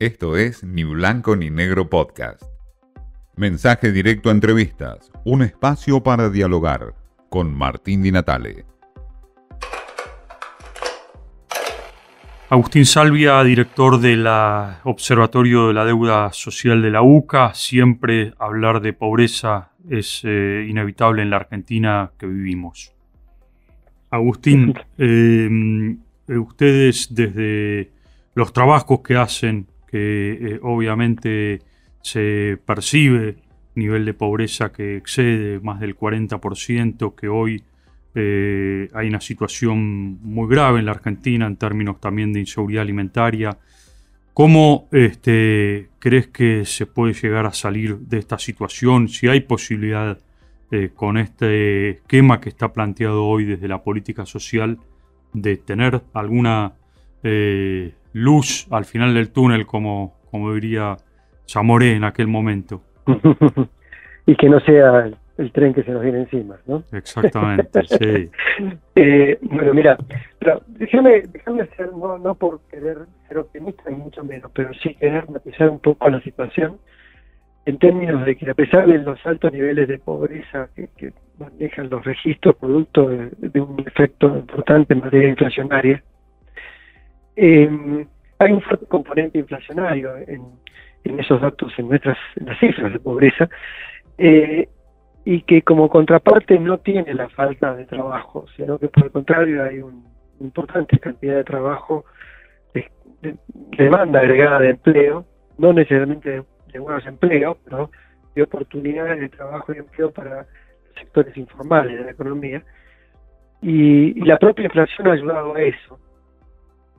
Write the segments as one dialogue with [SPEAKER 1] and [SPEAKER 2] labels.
[SPEAKER 1] Esto es Ni Blanco ni Negro Podcast. Mensaje directo a entrevistas, un espacio para dialogar con Martín Di Natale.
[SPEAKER 2] Agustín Salvia, director del Observatorio de la Deuda Social de la UCA, siempre hablar de pobreza es eh, inevitable en la Argentina que vivimos. Agustín, eh, ustedes desde los trabajos que hacen, que eh, obviamente se percibe nivel de pobreza que excede más del 40%, que hoy eh, hay una situación muy grave en la Argentina en términos también de inseguridad alimentaria. ¿Cómo este, crees que se puede llegar a salir de esta situación? Si hay posibilidad eh, con este esquema que está planteado hoy desde la política social de tener alguna luz al final del túnel, como, como diría Zamoré en aquel momento.
[SPEAKER 3] y que no sea el, tren que se nos viene encima, ¿no?
[SPEAKER 2] Exactamente, sí.
[SPEAKER 3] Eh, bueno, mira, pero déjame, déjame hacer, no, no por querer ser optimista, ni mucho menos, pero sí querer matizar un poco la situación en términos de que a pesar de los altos niveles de pobreza que, manejan los registros producto de, un efecto importante en materia inflacionaria, eh, hay un fuerte componente inflacionario en, esos datos, en nuestras las cifras de pobreza, eh, y que como contraparte no tiene la falta de trabajo, sino que por el contrario hay una importante cantidad de trabajo, de, demanda agregada de empleo, no necesariamente de, buenos empleos, pero de oportunidades de trabajo y empleo para sectores informales de la economía. Y la propia inflación ha ayudado a eso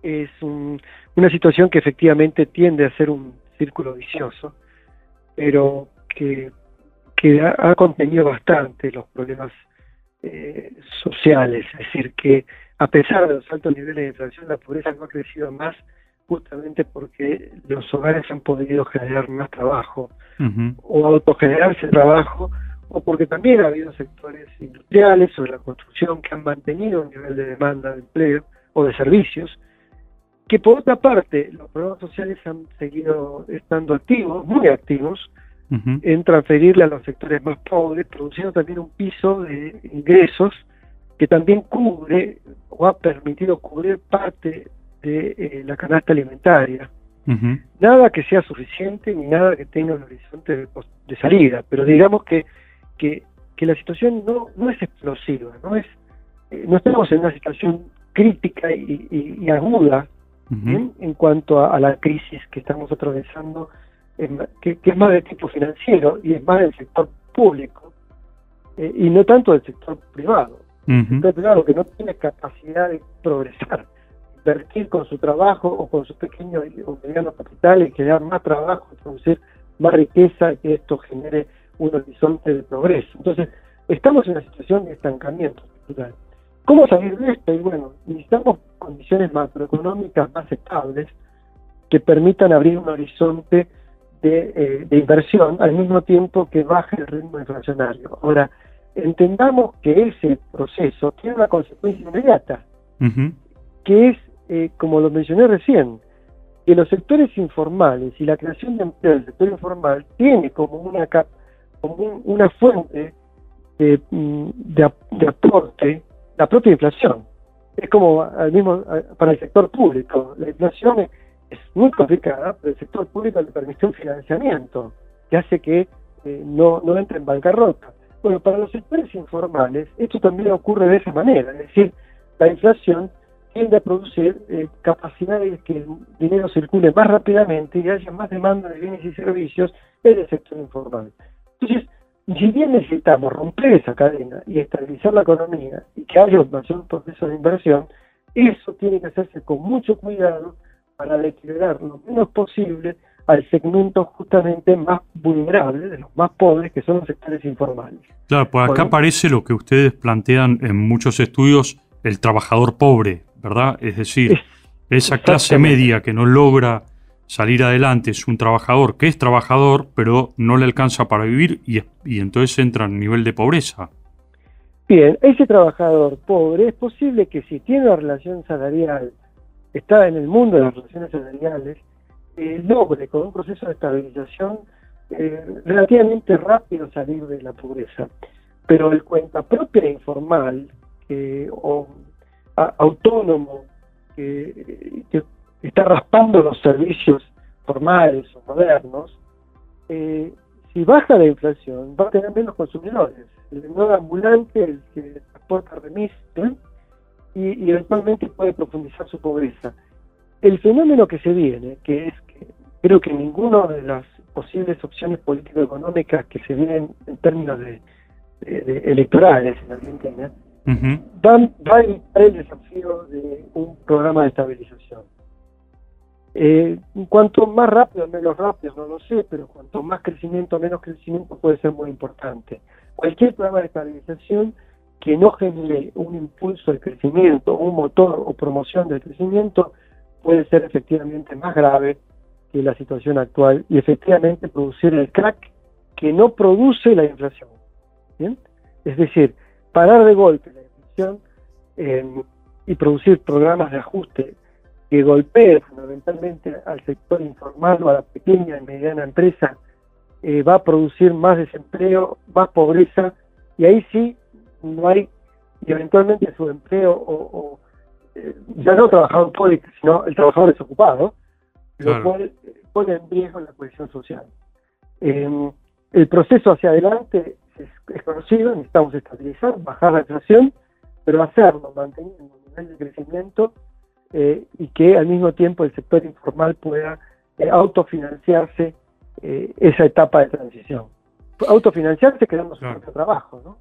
[SPEAKER 3] es una situación que efectivamente tiende a ser un círculo vicioso, pero que, que ha, contenido bastante los problemas eh, sociales, es decir, que a pesar de los altos niveles de inflación, la pobreza no ha crecido más justamente porque los hogares han podido generar más trabajo o autogenerarse trabajo o porque también ha habido sectores industriales o de la construcción que han mantenido un nivel de demanda de empleo o de servicios que por otra parte los programas sociales han seguido estando activos, muy activos, en transferirle a los sectores más pobres, produciendo también un piso de ingresos que también cubre o ha permitido cubrir parte de eh, la canasta alimentaria. Nada que sea suficiente ni nada que tenga un horizonte de, salida, pero digamos que, que, la situación no, no es explosiva, no es eh, no estamos en una situación crítica y aguda en cuanto a, la crisis que estamos atravesando, que, es más de tipo financiero y es más del sector público eh, y no tanto del sector privado. El sector privado que no tiene capacidad de progresar, invertir con su trabajo o con sus pequeños o medianos capitales, crear más trabajo, producir más riqueza, que esto genere un horizonte de progreso. Entonces, estamos en una situación de estancamiento cultural. ¿Cómo salir de esto? Y bueno, necesitamos condiciones macroeconómicas más estables que permitan abrir un horizonte de, eh, inversión al mismo tiempo que baje el ritmo inflacionario. Ahora, entendamos que ese proceso tiene una consecuencia inmediata, que es, eh, como lo mencioné recién, que los sectores informales y la creación de empleo del sector informal tiene como una, como una fuente de, mm, de aporte la propia inflación. Es como al mismo para el sector público. La inflación es, muy complicada, pero el sector público le permite un financiamiento que hace que eh, no, no entre en bancarrota. Bueno, para los sectores informales esto también ocurre de esa manera, es decir, la inflación tiende a producir eh, capacidades que el dinero circule más rápidamente y haya más demanda de bienes y servicios en el sector informal. Entonces, si bien necesitamos romper esa cadena y estabilizar la economía y que haya un mayor proceso de inversión, eso tiene que hacerse con mucho cuidado para deteriorar lo menos posible al segmento justamente más vulnerable, de los más pobres, que son los sectores informales.
[SPEAKER 2] Claro, pues acá aparece lo que ustedes plantean en muchos estudios, el trabajador pobre, ¿verdad? Es decir, esa clase media que no logra salir adelante es un trabajador que es trabajador, pero no le alcanza para vivir y, entonces entra en nivel de pobreza.
[SPEAKER 3] Bien, ese trabajador pobre es posible que si tiene una relación salarial, está en el mundo de las relaciones salariales, eh, logre con un proceso de estabilización eh, relativamente rápido salir de la pobreza. Pero el cuenta propia informal o autónomo que, está raspando los servicios formales o modernos, eh, si baja la inflación va a tener menos consumidores. El vendedor ambulante, el que transporta remis, y, y eventualmente puede profundizar su pobreza. El fenómeno que se viene, que es que creo que ninguna de las posibles opciones político-económicas que se vienen en términos de, electorales en Argentina, va a evitar el desafío de un programa de estabilización. Eh, cuanto más rápido, menos rápido, no lo sé, pero cuanto más crecimiento, menos crecimiento puede ser muy importante. Cualquier programa de estabilización que no genere un impulso de crecimiento, un motor o promoción del crecimiento, puede ser efectivamente más grave que la situación actual y efectivamente producir el crack que no produce la inflación. Es decir, parar de golpe la inflación eh, y producir programas de ajuste que golpeen fundamentalmente al sector informal o a la pequeña y mediana empresa, eh, va a producir más desempleo, más pobreza, y ahí sí no hay, y eventualmente su empleo, o, eh, ya no trabajador pobre, sino el trabajador desocupado, lo cual pone en riesgo la cohesión social. Em, el proceso hacia adelante es, conocido, necesitamos estabilizar, bajar la inflación, pero hacerlo manteniendo un nivel de crecimiento eh, y que al mismo tiempo el sector informal pueda eh, autofinanciarse eh, esa etapa de transición. Autofinanciarse quedando su propio trabajo, ¿no?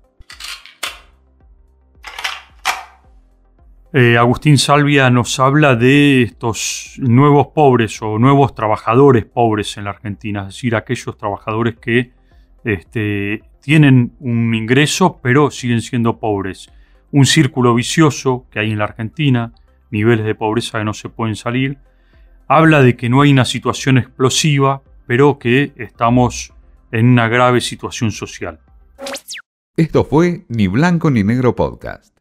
[SPEAKER 2] Agustín Salvia nos habla de estos nuevos pobres o nuevos trabajadores pobres en la Argentina, es decir, aquellos trabajadores que este, tienen un ingreso pero siguen siendo pobres. Un círculo vicioso que hay en la Argentina, niveles de pobreza que no se pueden salir. Habla de que no hay una situación explosiva, pero que estamos en una grave situación social.
[SPEAKER 1] Esto fue Ni Blanco ni Negro Podcast.